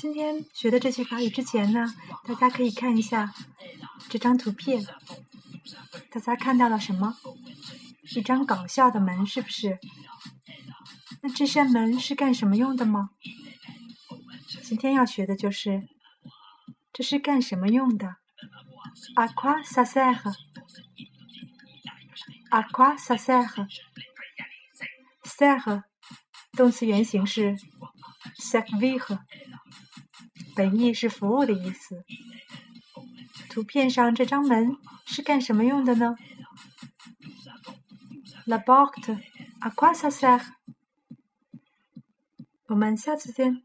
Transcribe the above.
今天学的这些法语之前呢，大家可以看一下这张图片。大家看到了什么？一张搞笑的门，是不是？那这扇门是干什么用的吗？今天要学的就是这是干什么用的？À quoi ça sert？À quoi ça sert？Sert 动词原形是 servir，本意是服务的意思。图片上这张门是干什么用的呢？La porte à quoi ça sert？我们下次见。